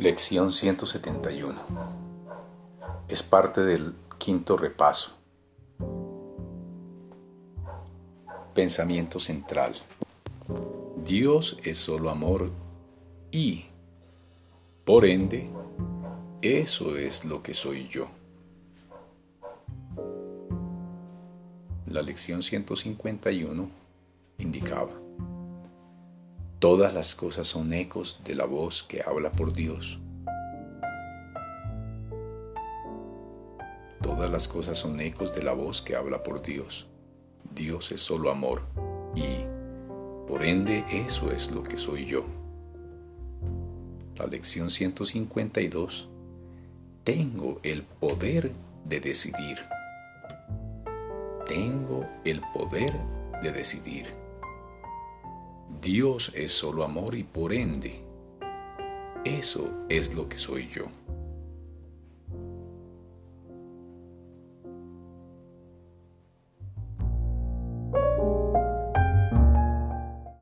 Lección 171. Es parte del quinto repaso. Pensamiento central. Dios es solo amor y, por ende, eso es lo que soy yo. La lección 151 indicaba. Todas las cosas son ecos de la voz que habla por Dios. Todas las cosas son ecos de la voz que habla por Dios. Dios es solo amor y, por ende, eso es lo que soy yo. La lección 152. Tengo el poder de decidir. Tengo el poder de decidir. Dios es solo amor y por ende, eso es lo que soy yo.